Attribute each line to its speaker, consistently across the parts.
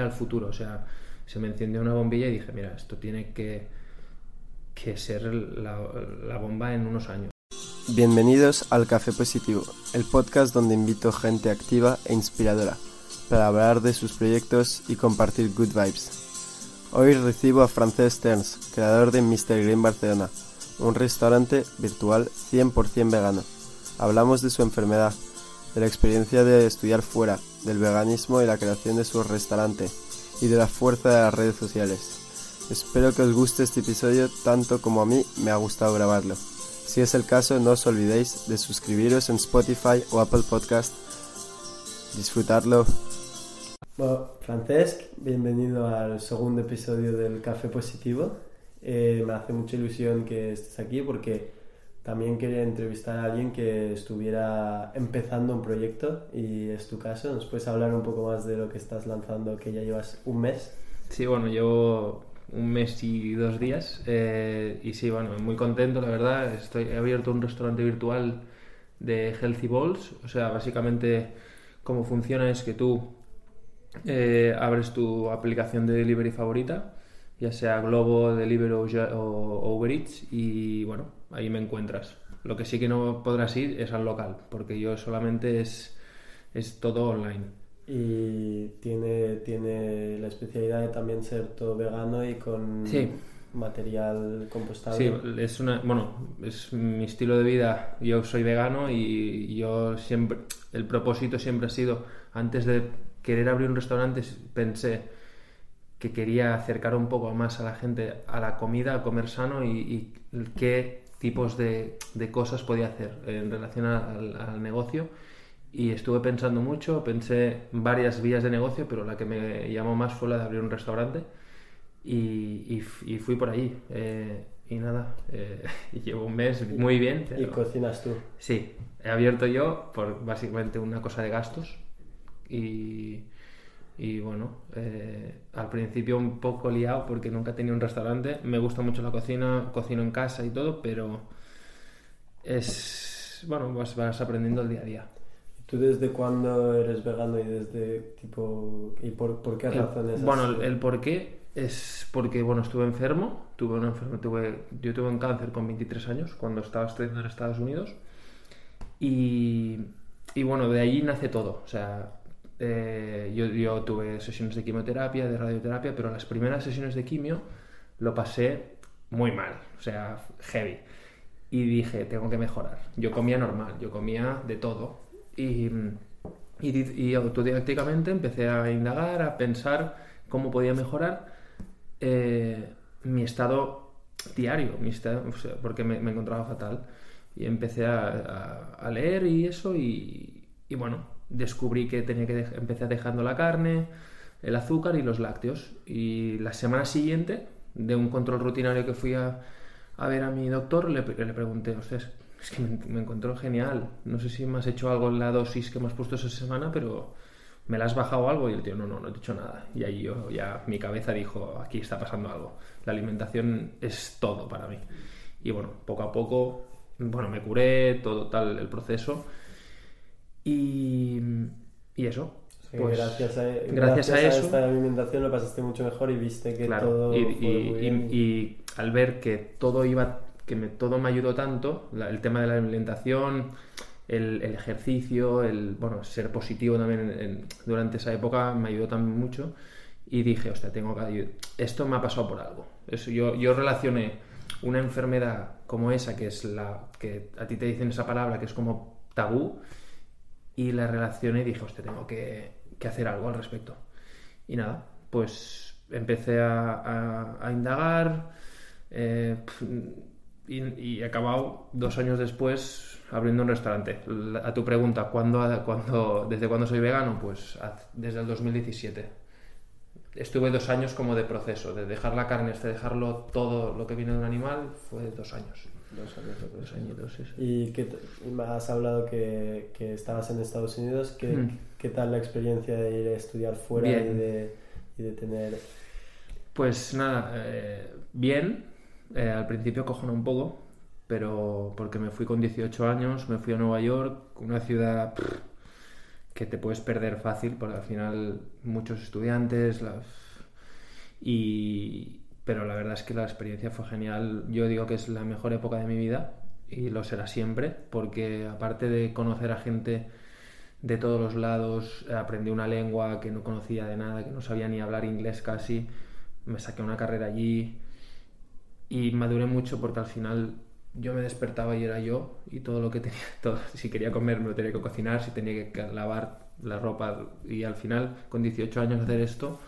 Speaker 1: al futuro. O sea, se me encendió una bombilla y dije, mira, esto tiene que, que ser la, bomba en unos años.
Speaker 2: Bienvenidos al Café Positivo, el podcast donde invito gente activa e inspiradora para hablar de sus proyectos y compartir good vibes. Hoy recibo a Francesc Terns, creador de Mr. Green Barcelona, un restaurante virtual 100% vegano. Hablamos de su enfermedad, de la experiencia de estudiar fuera, del veganismo y la creación de su restaurante, y de la fuerza de las redes sociales. Espero que os guste este episodio tanto como a mí me ha gustado grabarlo. Si es el caso, no os olvidéis de suscribiros en Spotify o Apple Podcast. Disfrutarlo. Bueno, Francesc, bienvenido al segundo episodio del Café Positivo. Eh, me hace mucha ilusión que estés aquí porque también quería entrevistar a alguien que estuviera empezando un proyecto y es tu caso. ¿Nos puedes hablar un poco más de lo que estás lanzando, que ya llevas un mes?
Speaker 1: Sí, bueno, llevo un mes y dos días eh, y sí, bueno, muy contento, la verdad. Estoy, he abierto un restaurante virtual de Healthy Balls. O sea, básicamente cómo funciona es que tú eh, abres tu aplicación de delivery favorita, ya sea Globo, Deliveroo o Uber Eats y bueno, ahí me encuentras. Lo que sí que no podrás ir es al local, porque yo solamente es, es todo online.
Speaker 2: Y tiene, tiene la especialidad de también ser todo vegano y con material compostable.
Speaker 1: Sí, es una, bueno, es mi estilo de vida. Yo soy vegano y yo siempre, el propósito siempre ha sido, antes de querer abrir un restaurante, pensé que quería acercar un poco más a la gente a la comida, a comer sano y, y qué tipos de, de cosas podía hacer en relación al, negocio y estuve pensando mucho, pensé varias vías de negocio, pero la que me llamó más fue la de abrir un restaurante y, y, fui por ahí. Eh, y nada, eh, llevo un mes muy bien.
Speaker 2: ¿Y cocinas tú?
Speaker 1: Sí, he abierto yo por básicamente una cosa de gastos y, y bueno, eh, al principio un poco liado porque nunca tenía un restaurante. Me gusta mucho la cocina, cocino en casa y todo, pero es. Bueno, vas, vas aprendiendo el día a día.
Speaker 2: ¿Tú desde cuándo eres vegano y desde tipo. ¿Y por, por qué razones?
Speaker 1: bueno, el, el, por qué es porque, bueno, estuve enfermo. Tuve una tuve, yo tuve un cáncer con 23 años cuando estaba estudiando en Estados Unidos. Y, y bueno, de ahí nace todo. O sea, eh, yo, yo, tuve sesiones de quimioterapia, de radioterapia, pero las primeras sesiones de quimio lo pasé muy mal, o sea, heavy. Y dije, tengo que mejorar. Yo comía normal, yo comía de todo. Y, y, autodidácticamente empecé a indagar, a pensar cómo podía mejorar eh, mi estado diario, mi estado, porque me, encontraba fatal. Y empecé a, a, leer y eso, y, y bueno, descubrí que tenía que empezar dejando la carne, el azúcar y los lácteos. Y la semana siguiente, de un control rutinario que fui a, a ver a mi doctor, le, le pregunté, es que me, me, encontró genial. No sé si me has hecho algo en la dosis que me has puesto esa semana, pero ¿me la has bajado algo? Y el tío, no, no, no he dicho nada. Y ahí yo, ya mi cabeza dijo, aquí está pasando algo. La alimentación es todo para mí. Y bueno, poco a poco, bueno, me curé, todo tal, el proceso y, y eso.
Speaker 2: pues, gracias a, gracias, a, eso, esta alimentación lo pasaste mucho mejor y viste que todo.
Speaker 1: Y, y, y, al ver que todo iba, que me, todo me ayudó tanto, el tema de la alimentación, el, el, ejercicio, el bueno, ser positivo también durante esa época me ayudó también mucho. Y dije, hostia, tengo que. Esto me ha pasado por algo. Eso, yo, yo relacioné una enfermedad como esa, que es la que a ti te dicen esa palabra, que es como tabú, y la relacioné y dije, hostia, tengo que, que hacer algo al respecto. Y nada, pues empecé a, a, indagar eh, y, y, he acabado dos años después abriendo un restaurante. A tu pregunta, ¿cuándo, cuándo, ¿desde cuándo soy vegano? Pues desde el 2017. Estuve dos años como de proceso, de dejar la carne hasta dejarlo todo lo que viene de un animal, fue dos años.
Speaker 2: Dos años, dos añitos, sí, Y que has hablado que, que, estabas en Estados Unidos. ¿Qué, mm. ¿Qué, tal la experiencia de ir a estudiar fuera y de, y de, tener...?
Speaker 1: Pues nada, eh, bien. Eh, al principio cojona un poco, pero porque me fui con 18 años, me fui a Nueva York, una ciudad que te puedes perder fácil porque al final muchos estudiantes las... y pero la verdad es que la experiencia fue genial. Yo digo que es la mejor época de mi vida y lo será siempre porque aparte de conocer a gente de todos los lados aprendí una lengua que no conocía de nada que no sabía ni hablar inglés casi me saqué una carrera allí y maduré mucho porque al final yo me despertaba y era yo y todo lo que tenía, todo, si quería comer me lo tenía que cocinar, si tenía que lavar la ropa y al final con 18 años hacer esto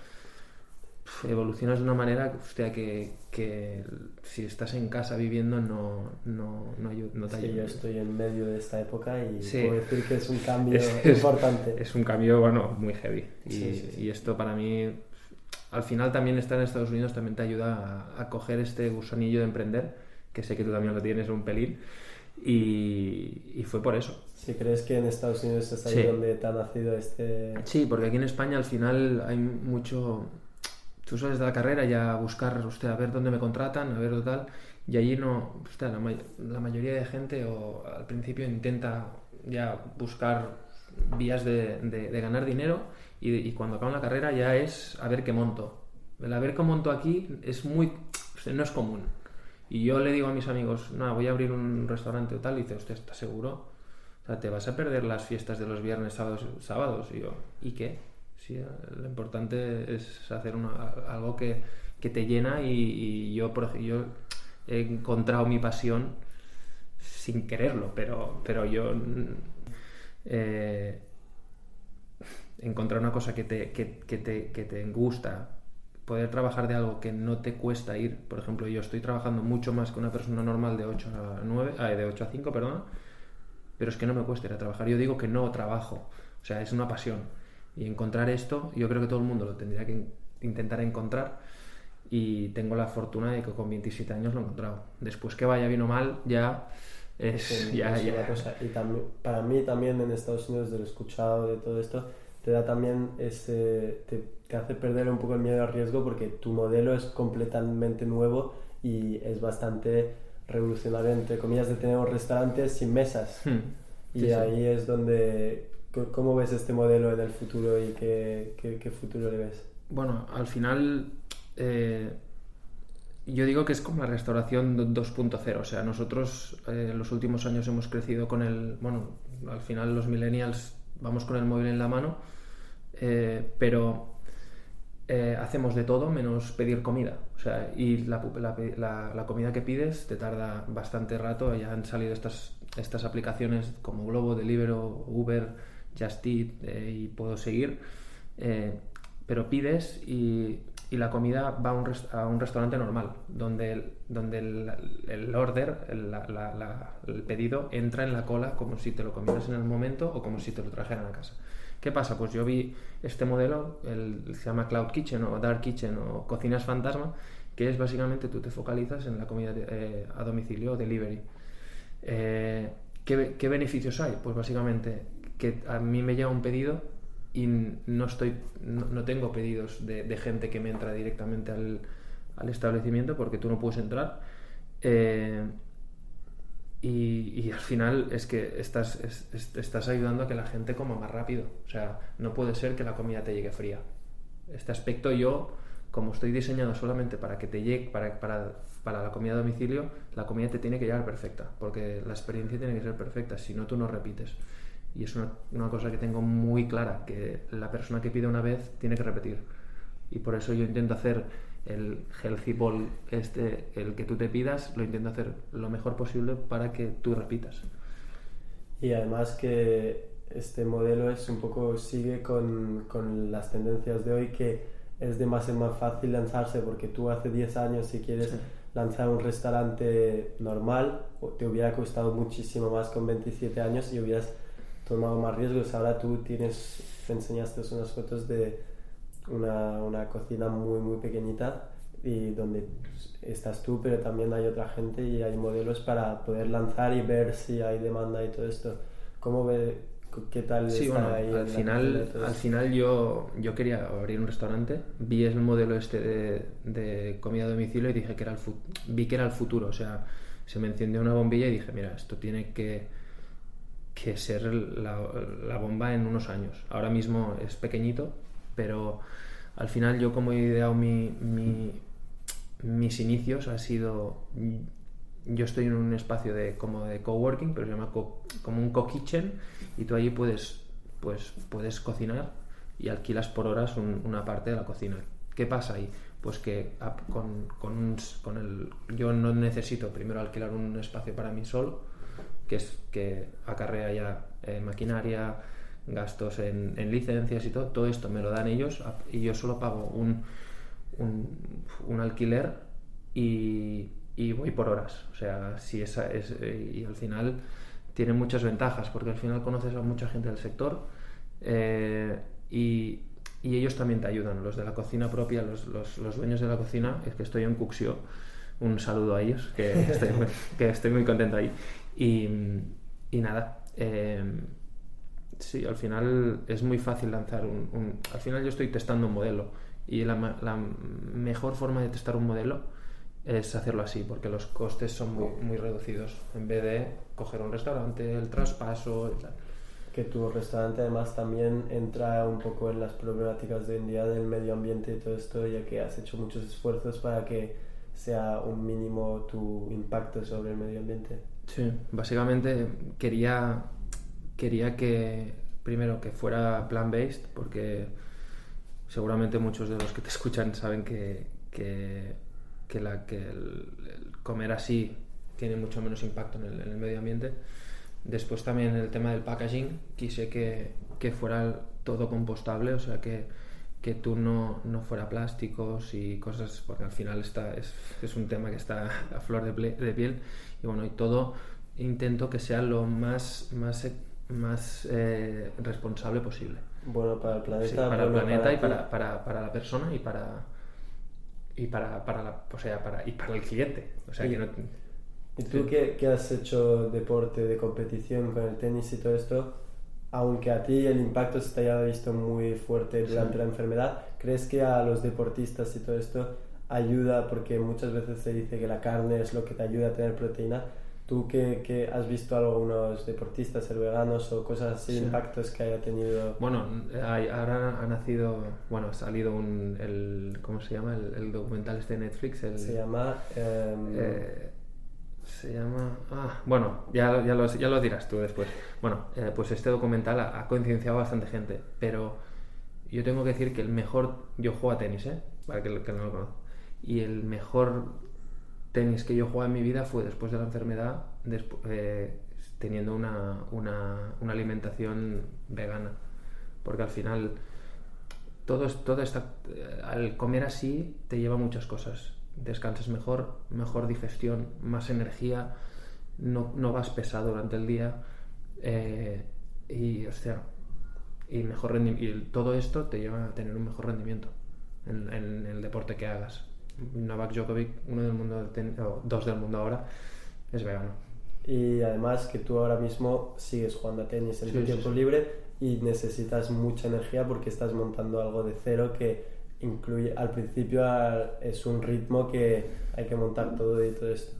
Speaker 1: evolucionas de una manera hostia, que, que, si estás en casa viviendo no, no, no, no te
Speaker 2: ayuda. Sí, yo estoy en medio de esta época y puedo decir que es un cambio importante.
Speaker 1: Es, un cambio, bueno, muy heavy. Y, y, esto para mí, al final también estar en Estados Unidos también te ayuda a, a coger este gusanillo de emprender que sé que tú también lo tienes un pelín, y, y fue por eso.
Speaker 2: ¿Sí crees que en Estados Unidos es ahí donde te ha nacido este...?
Speaker 1: Sí, porque aquí en España al final hay mucho... Tú sales de la carrera ya a buscar, usted, a ver dónde me contratan, a ver tal, y allí no, usted, la, mayoría de gente o al principio intenta ya buscar vías de, de, ganar dinero y, cuando acaban la carrera ya es a ver qué monto. El a ver qué monto aquí es muy... no es común. Y yo le digo a mis amigos, no, voy a abrir un restaurante o tal, y dice, usted está seguro? O sea, te vas a perder las fiestas de los viernes, sábados, sábados. Y yo, ¿y qué? Sí, lo importante es hacer algo que, te llena y, yo, por yo he encontrado mi pasión sin quererlo, pero, pero yo eh, encontrar una cosa que te, que, que te, que te gusta, poder trabajar de algo que no te cuesta ir, por ejemplo, yo estoy trabajando mucho más que una persona normal de 8 a 9, de 8 a 5, perdón, pero es que no me cuesta ir a trabajar. Yo digo que no trabajo, o sea, es una pasión. Y encontrar esto, yo creo que todo el mundo lo tendría que intentar encontrar y tengo la fortuna de que con 27 años lo he encontrado. Después que vaya bien o mal, ya es... ya, ya.
Speaker 2: Y también, para mí también en Estados Unidos, de lo escuchado, de todo esto, te da también ese, te, te, hace perder un poco el miedo al riesgo porque tu modelo es completamente nuevo y es bastante revolucionario, entre comillas, de tener restaurantes sin mesas. Hmm. Y ahí es donde, ¿cómo ves este modelo en el futuro y qué, futuro le ves?
Speaker 1: Bueno, al final... Eh, yo digo que es como la restauración 2.0, o sea, nosotros eh, en los últimos años hemos crecido con el, bueno, al final los millennials vamos con el móvil en la mano eh, pero eh, hacemos de todo menos pedir comida. O sea, y la, la, comida que pides te tarda bastante rato. Ya han salido estas, estas aplicaciones como Globo, Deliveroo, Uber, Just Eat eh, y puedo seguir. pero pides y, la comida va a un, a un restaurante normal, donde el, donde el, order, el, pedido entra en la cola como si te lo comieras en el momento o como si te lo trajeran a casa. ¿Qué pasa? Pues yo vi este modelo, el, se llama Cloud Kitchen o Dark Kitchen o Cocinas Fantasma, que es básicamente tú te focalizas en la comida eh, a domicilio o delivery. Eh, ¿qué, beneficios hay? Pues básicamente que a mí me llega un pedido y no, estoy, no, tengo pedidos de, gente que me entra directamente al, al, establecimiento porque tú no puedes entrar. Eh, y, al final es que estás, estás ayudando a que la gente coma más rápido. O sea, no puede ser que la comida te llegue fría. Este aspecto yo, como estoy diseñado solamente para que te llegue, para, para, para la comida a domicilio, la comida te tiene que llegar perfecta, porque la experiencia tiene que ser perfecta, si no tú no repites. Y es una, una cosa que tengo muy clara, que la persona que pide una vez tiene que repetir. Y por eso yo intento hacer el healthy ball este, el que tú te pidas, lo intento hacer lo mejor posible para que tú repitas.
Speaker 2: Y además que este modelo es un poco, sigue con, con las tendencias de hoy que es demasiado más fácil lanzarse porque tú hace 10 años si quieres lanzar un restaurante normal te hubiera costado muchísimo más con 27 años y hubieras tomado más riesgos. Ahora tú tienes, me enseñaste unas fotos de una, una cocina muy, muy pequeñita y donde estás tú, pero también hay otra gente y hay modelos para poder lanzar y ver si hay demanda y todo esto. ¿Cómo ve, qué tal
Speaker 1: sí, bueno, al final, al final yo, yo quería abrir un restaurante, vi el modelo este de, de comida a domicilio y dije que era el vi que era el futuro, o sea, se me encendió una bombilla y dije, mira, esto tiene que que ser la, bomba en unos años. Ahora mismo es pequeñito, pero al final yo como he ideado mi, mis inicios ha sido yo estoy en un espacio de como de coworking pero se llama como un co-kitchen y tú allí puedes pues puedes cocinar y alquilas por horas una parte de la cocina qué pasa ahí pues que con, con, con, el yo no necesito primero alquilar un espacio para mí solo que es que acarrea ya eh, maquinaria gastos en, en, licencias y todo todo esto me lo dan ellos y yo solo pago un, un, alquiler y, voy por horas o sea si esa es y al final tiene muchas ventajas porque al final conoces a mucha gente del sector eh, y ellos también te ayudan, los de la cocina propia, los, los, dueños de la cocina, es que estoy en Cuxio, un saludo a ellos, que que estoy muy contento ahí. Y, y nada, eh, sí, al final es muy fácil lanzar un, un, Al final yo estoy testando un modelo y la, la, mejor forma de testar un modelo es hacerlo así, porque los costes son muy, muy reducidos, en vez de coger un restaurante, el traspaso, y
Speaker 2: que tu restaurante además también entra un poco en las problemáticas de hoy en día del medio ambiente y todo esto, ya que has hecho muchos esfuerzos para que sea un mínimo tu impacto sobre el medio ambiente.
Speaker 1: Sí, básicamente quería, quería que, primero, que fuera plant-based, porque seguramente muchos de los que te escuchan saben que, que, que la, que comer así tiene mucho menos impacto en el, en el medio ambiente. Después también el tema del packaging, quise que, que fuera todo compostable, o sea que, que tú no, no fuera plásticos y cosas, porque al final está, es, es un tema que está a flor de, de, piel y bueno, y todo intento que sea lo más, más, más eh, responsable posible.
Speaker 2: Bueno, para el planeta,
Speaker 1: sí, para bueno, el planeta para y para, para, para, la persona y para y para, para la, o sea, para, y para el cliente. O sea,
Speaker 2: y,
Speaker 1: que no,
Speaker 2: ¿Y tú sí. que, que, has hecho deporte de competición con el tenis y todo esto, aunque a ti el impacto se te haya visto muy fuerte durante sí. la enfermedad, ¿crees que a los deportistas y todo esto ayuda? Porque muchas veces se dice que la carne es lo que te ayuda a tener proteína. ¿Tú que, que has visto a algunos deportistas ser veganos o cosas así, sí. impactos que haya tenido?
Speaker 1: Bueno, hay, ahora ha nacido, bueno, ha salido un, el, ¿cómo se llama? El, el documental este de Netflix. El,
Speaker 2: se llama... Um,
Speaker 1: eh, se llama. Ah, bueno, ya, ya, lo, dirás tú después. Bueno, eh, pues este documental ha, ha, concienciado a bastante gente, pero yo tengo que decir que el mejor. Yo juego a tenis, ¿eh? Para que, que no lo conozca. Y el mejor tenis que yo jugué en mi vida fue después de la enfermedad, eh, teniendo una, una, una, alimentación vegana. Porque al final. Todo, todo está, al comer así te lleva muchas cosas descansas mejor, mejor digestión, más energía, no, no vas pesado durante el día eh, y, o sea, y, mejor y todo esto te lleva a tener un mejor rendimiento en, el deporte que hagas. Novak Djokovic, uno del mundo, o dos del mundo ahora, es vegano.
Speaker 2: Y además que tú ahora mismo sigues jugando a tenis en sí, tu tiempo sí, libre y necesitas mucha energía porque estás montando algo de cero que incluye al principio es un ritmo que hay que montar todo y todo esto.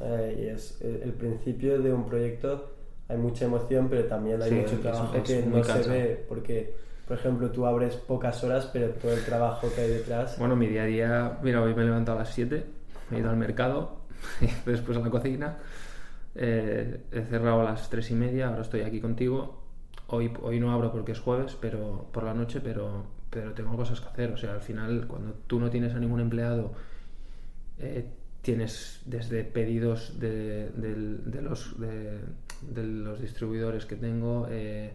Speaker 2: Eh, y es el principio de un proyecto hay mucha emoción pero también hay sí, mucho trabajo que no se ve porque por ejemplo tú abres pocas horas pero todo el trabajo que hay detrás
Speaker 1: bueno mi día a día mira hoy me he levantado a las 7 he ido al mercado después a la cocina eh, he cerrado a las 3 y media ahora estoy aquí contigo. Hoy, hoy no abro porque es jueves pero por la noche pero pero tengo cosas que hacer. O sea, al final, cuando tú no tienes a ningún empleado, eh, tienes desde pedidos de, los, de, los distribuidores que tengo, eh,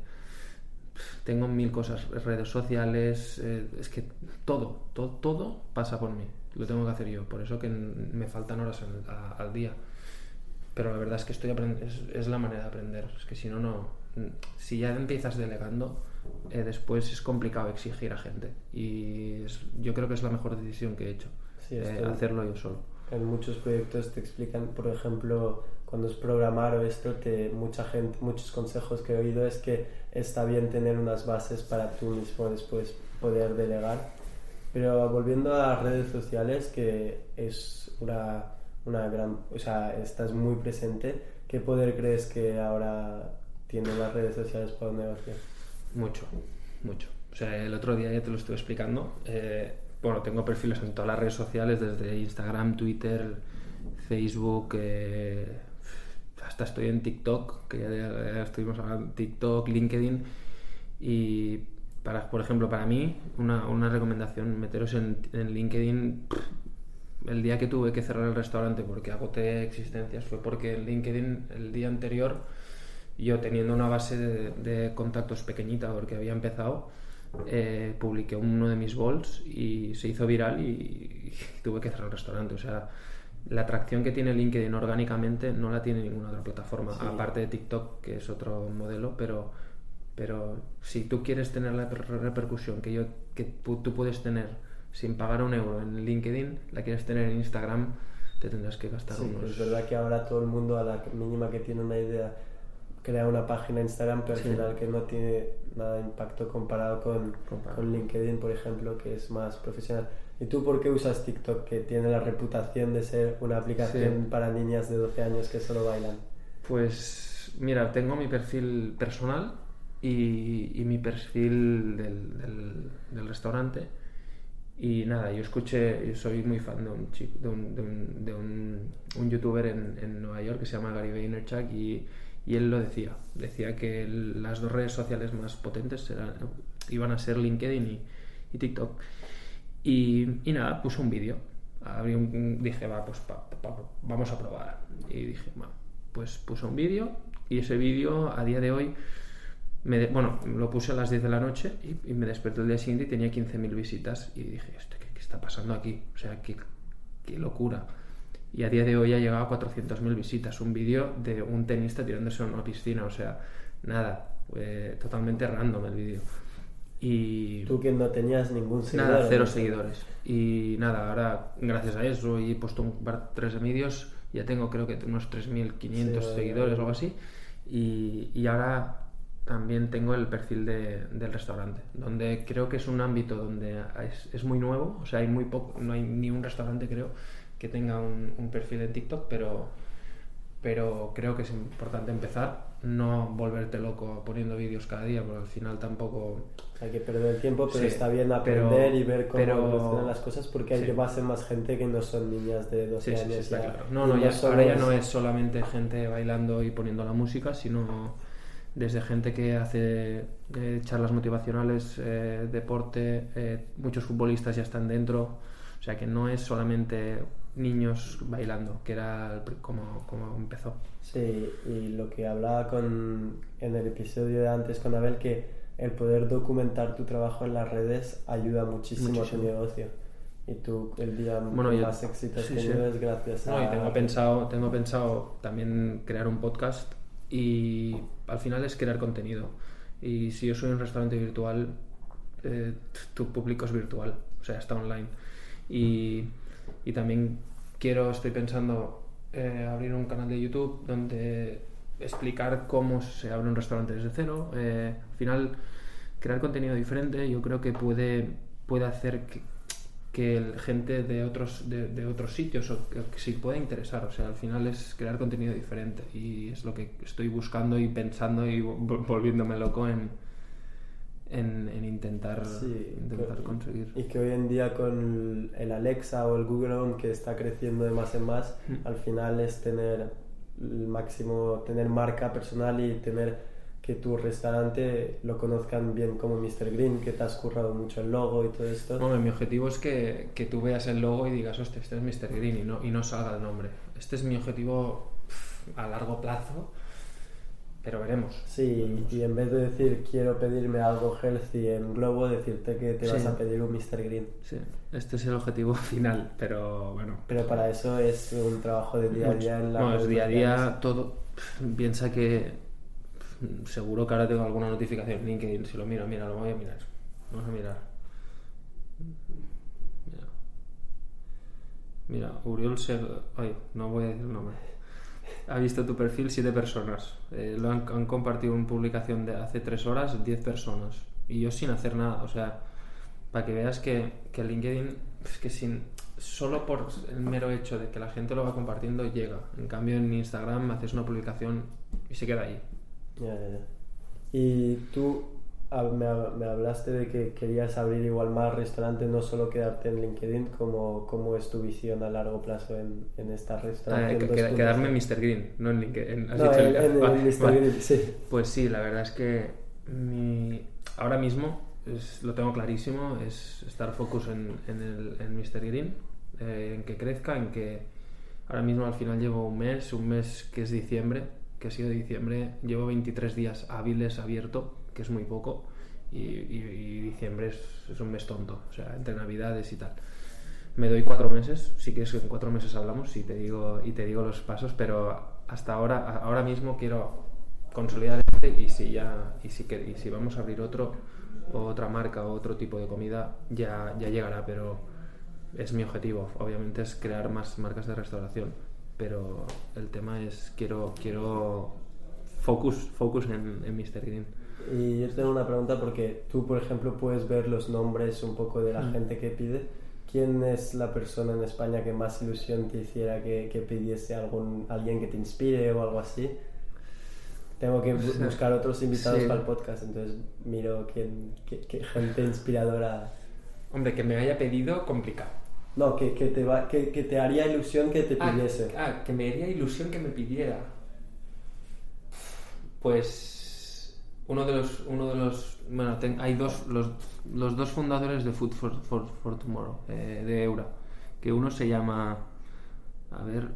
Speaker 1: tengo mil cosas, redes sociales, eh, es que todo, todo, todo pasa por mí. Lo tengo que hacer yo. Por eso que me faltan horas al día. Pero la verdad es que estoy es, es la manera de aprender. Es que si no, no. Si ya empiezas delegando, eh, después es complicado exigir a gente. Y es, yo creo que es la mejor decisión que he hecho, sí, eh, hacerlo yo solo.
Speaker 2: En muchos proyectos te explican, por ejemplo, cuando es programar o esto, te, mucha gente, muchos consejos que he oído es que está bien tener unas bases para tú mismo después poder delegar. Pero volviendo a las redes sociales, que es una, una gran, o sea, estás muy presente, ¿qué poder crees que ahora tienen las redes sociales para un negocio?
Speaker 1: Mucho, mucho. O sea, el otro día ya te lo estuve explicando. Eh, bueno, tengo perfiles en todas las redes sociales, desde Instagram, Twitter, Facebook, eh, hasta estoy en TikTok, que ya, estuvimos hablando, TikTok, LinkedIn. Y, para, por ejemplo, para mí, una, una recomendación, meteros en, en LinkedIn. El día que tuve que cerrar el restaurante porque agoté existencias fue porque en LinkedIn el día anterior, yo teniendo una base de, de contactos pequeñita porque había empezado, eh, publiqué uno de mis bols y se hizo viral y, y tuve que cerrar el restaurante. O sea, la atracción que tiene LinkedIn orgánicamente no la tiene ninguna otra plataforma,
Speaker 2: Sí.
Speaker 1: aparte de TikTok, que es otro modelo, pero, pero si tú quieres tener la per- repercusión que, yo, que tú puedes tener sin pagar un euro en LinkedIn, la quieres tener en Instagram, te tendrás que gastar
Speaker 2: Sí,
Speaker 1: unos...
Speaker 2: es verdad que ahora todo el mundo a la mínima que tiene una idea crea una página Instagram, pero
Speaker 1: Sí.
Speaker 2: que no tiene nada de impacto comparado con,
Speaker 1: Comparado.
Speaker 2: con LinkedIn, por ejemplo, que es más profesional. ¿Y tú por qué usas TikTok, que tiene la reputación de ser una aplicación
Speaker 1: Sí.
Speaker 2: para niñas de 12 años que solo bailan?
Speaker 1: Pues mira, tengo mi perfil personal y, y mi perfil del, del- del restaurante. Y nada, yo escuché, yo soy muy fan de un chico, de un, de un, de un- un youtuber en, en Nueva York que se llama Gary Vaynerchuk y, y él lo decía. Decía que las dos redes sociales más potentes iban a ser LinkedIn y, TikTok. Y, nada, puse un vídeo. Dije, va, pues vamos a probar. Y dije, va, pues puse un vídeo y ese vídeo a día de hoy, me de- bueno, lo puse a las 10 de la noche y, me desperté el día siguiente y tenía 15.000 visitas y dije, "Esto, ¿qué, qué está pasando aquí? O sea, qué, qué locura. Y a día de hoy ha llegado a 400.000 visitas. Un vídeo de un tenista tirándose a una piscina. O sea, nada, eh, totalmente random el vídeo. Y
Speaker 2: Tú que no tenías ningún seguidor.
Speaker 1: Nada, cero seguidores. Y nada, ahora gracias a eso y he puesto un par tres de vídeos, ya tengo creo que unos 3.500
Speaker 2: Sí,
Speaker 1: seguidores o algo así. Y, y ahora también tengo el perfil de- del restaurante, donde creo que es un ámbito donde es, es muy nuevo, o sea, hay muy poco, no hay ni un restaurante creo que tenga un, un perfil en TikTok, pero, pero creo que es importante empezar, no volverte loco poniendo vídeos cada día, porque al final tampoco...
Speaker 2: Hay que perder el tiempo, pero
Speaker 1: Sí,
Speaker 2: está bien
Speaker 1: pero-
Speaker 2: aprender y ver cómo
Speaker 1: pero-
Speaker 2: evolucionan las cosas porque hay
Speaker 1: sí.
Speaker 2: que va a ser más gente que no son niñas de 12
Speaker 1: Sí,
Speaker 2: años.
Speaker 1: sí, está
Speaker 2: ya.
Speaker 1: claro. No, no, ya,
Speaker 2: solo
Speaker 1: ahora ya no es solamente gente bailando y poniendo la música, sino desde gente que hace eh, charlas motivacionales, eh, deporte, eh, muchos futbolistas ya están dentro, o sea que no es solamente niños bailando, que era como, como empezó.
Speaker 2: Sí, y lo que hablaba con, en el episodio de antes con Abel, que el poder documentar tu trabajo en las redes ayuda muchísimo, a
Speaker 1: Muchísimo.
Speaker 2: tu negocio. Y tú el día
Speaker 1: Bueno,
Speaker 2: más éxito has
Speaker 1: sí, sí.
Speaker 2: es gracias a...
Speaker 1: No, y tengo pensado, tengo pensado también crear un podcast y al final es crear contenido. Y si yo soy un restaurante virtual, eh, tu público es virtual, o sea, está online. Y, y también quiero, estoy pensando eh, abrir un canal de YouTube donde explicar cómo se abre un restaurante desde cero. Eh, al final, crear contenido diferente yo creo que puede, puede hacer que, que gente de otros, de, de otros sitios o que, que sí pueda interesar. O sea, al final es crear contenido diferente y es lo que estoy buscando y pensando y vol- volviéndome loco en, en, en intentar,
Speaker 2: Sí,
Speaker 1: intentar
Speaker 2: que-
Speaker 1: conseguir.
Speaker 2: Y que hoy en día con el Alexa o el Google Home que está creciendo de más en más,
Speaker 1: Mm.
Speaker 2: al final es tener el máximo, tener marca personal y tener que tu restaurante lo conozcan bien como Mr. Green, que te has currado mucho el logo y todo esto.
Speaker 1: Bueno, mi objetivo es que, que tú veas el logo y digas, hostia, este es Mr. Green y no, y no salga el nombre. Este es mi objetivo a largo plazo, pero veremos.
Speaker 2: Sí, y en vez de decir quiero pedirme algo healthy en Globo, decirte que te
Speaker 1: Sí.
Speaker 2: vas a pedir un Mr. Green.
Speaker 1: Sí, este es el objetivo final, pero bueno.
Speaker 2: Pero para eso es un trabajo de día a día en la
Speaker 1: No, es día a día todo. Piensa que seguro que ahora tengo alguna notificación en LinkedIn. Si lo miro, mira, lo voy a mirar. Vamos a mirar. Mira, mira Uriol se... Ay, no voy a decir el nombre. Ha visto tu perfil siete personas. Eh, lo han, han compartido una publicación de hace tres horas 10 personas. Y yo sin hacer nada. O sea, para que veas que, que LinkedIn es que sin solo por el mero hecho de que la gente lo va compartiendo llega. En cambio en Instagram haces una publicación y se queda ahí.
Speaker 2: Ya, ya, ya. Y tú me, hab- me hablaste de que querías abrir igual más restaurantes, no solo quedarte en LinkedIn, ¿cómo, cómo es tu visión a largo plazo en, en esta
Speaker 1: que-
Speaker 2: 2.0?
Speaker 1: que- quedarme en Mr. Green, no en LinkedIn. ¿Has
Speaker 2: No,
Speaker 1: dicho
Speaker 2: en,
Speaker 1: el-
Speaker 2: en- en
Speaker 1: vale,
Speaker 2: Mr.
Speaker 1: vale.
Speaker 2: Green, sí.
Speaker 1: Pues sí, la verdad es que mi- ahora mismo es- lo tengo clarísimo, es estar focus en, en, el, en Mr. Green, eh, en que crezca, en que ahora mismo al final llevo un mes, un mes que es diciembre, que ha sido diciembre, llevo 23 días hábiles abierto, que es muy poco, y, y- y diciembre es, es un mes tonto, o sea, entre navidades y tal. Me doy cuatro meses, si quieres en cuatro meses hablamos y te digo, y te digo los pasos, pero hasta ahora, ahora mismo quiero consolidar este y si ya, y si, que- y si vamos a abrir otro, otra marca o otro tipo de comida, ya, ya llegará, pero es mi objetivo, obviamente es crear más marcas de restauración, pero el tema es quiero, quiero focus, focus en, en Mr. Green.
Speaker 2: Y yo tengo una pregunta porque tú, por ejemplo, puedes ver los nombres un poco de la
Speaker 1: Mm.
Speaker 2: gente que pide. ¿Quién es la persona en España que más ilusión te hiciera que, que pidiese algún, alguien que te inspire o algo así? Tengo que bu- buscar otros invitados
Speaker 1: Sí.
Speaker 2: para el podcast, entonces miro quién, qué, qué gente inspiradora.
Speaker 1: Hombre, que me haya pedido complicado.
Speaker 2: No, que, que, te va, que, que te haría ilusión que te
Speaker 1: Ah,
Speaker 2: pidiese.
Speaker 1: ah, que me haría ilusión que me pidiera. Pues uno de los, uno de los, bueno, hay dos, los, los dos fundadores de Food for, Tomorrow, eh, de Eura, que uno se llama, a ver,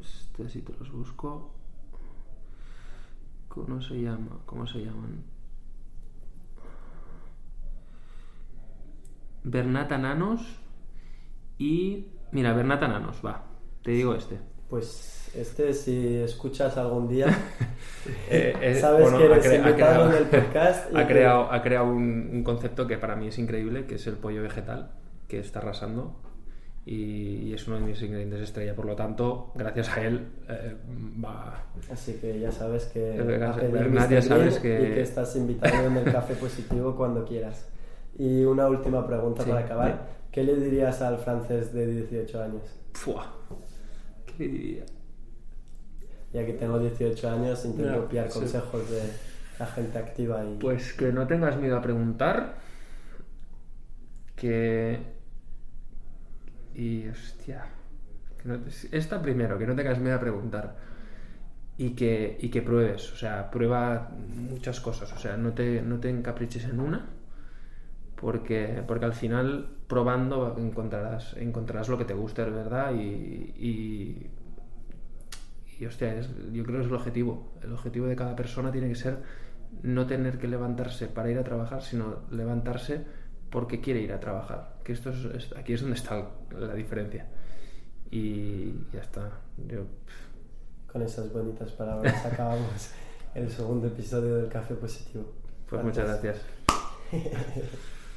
Speaker 1: este si te los busco, ¿cómo se llama? ¿Cómo se llaman? Bernat Ananos y, mira, Bernat Ananos, va, te digo este.
Speaker 2: Pues este, si escuchas algún día,
Speaker 1: Eh, eh,
Speaker 2: sabes
Speaker 1: bueno,
Speaker 2: que eres
Speaker 1: cre- ha
Speaker 2: invitado en el podcast. y
Speaker 1: ha
Speaker 2: que-
Speaker 1: creado, ha creado un, un concepto que para mí es increíble, que es el pollo vegetal, que está arrasando y, y es uno de mis ingredientes estrella. Por lo tanto, gracias a él, eh, va.
Speaker 2: Así que ya sabes que,
Speaker 1: Eh, ya sabes que-
Speaker 2: y que estás invitado en el café positivo cuando quieras. Y una última pregunta
Speaker 1: Sí,
Speaker 2: para acabar. ¿Qué le dirías al francés de 18 años?
Speaker 1: ¡Fua! ¿Qué diría?
Speaker 2: Ya que tengo 18 años, intento pillar
Speaker 1: sí.
Speaker 2: consejos de la gente activa y...
Speaker 1: Pues que no tengas miedo a preguntar. Que. Y hostia. que no Esta primero, que no tengas miedo a preguntar. Y que, y que pruebes. O sea, prueba muchas cosas. O sea, no te, no te encapriches en una. Porque, porque al final, probando, encontrarás, encontrarás lo que te guste, verdad. Y. y y hostia, es- yo creo que es el objetivo. El objetivo de cada persona tiene que ser no tener que levantarse para ir a trabajar, sino levantarse porque quiere ir a trabajar. Que esto es, es- aquí es donde está la diferencia. Y ya está. Yo,
Speaker 2: Con esas bonitas palabras acabamos el segundo episodio del Café Positivo.
Speaker 1: pues muchas
Speaker 2: gracias.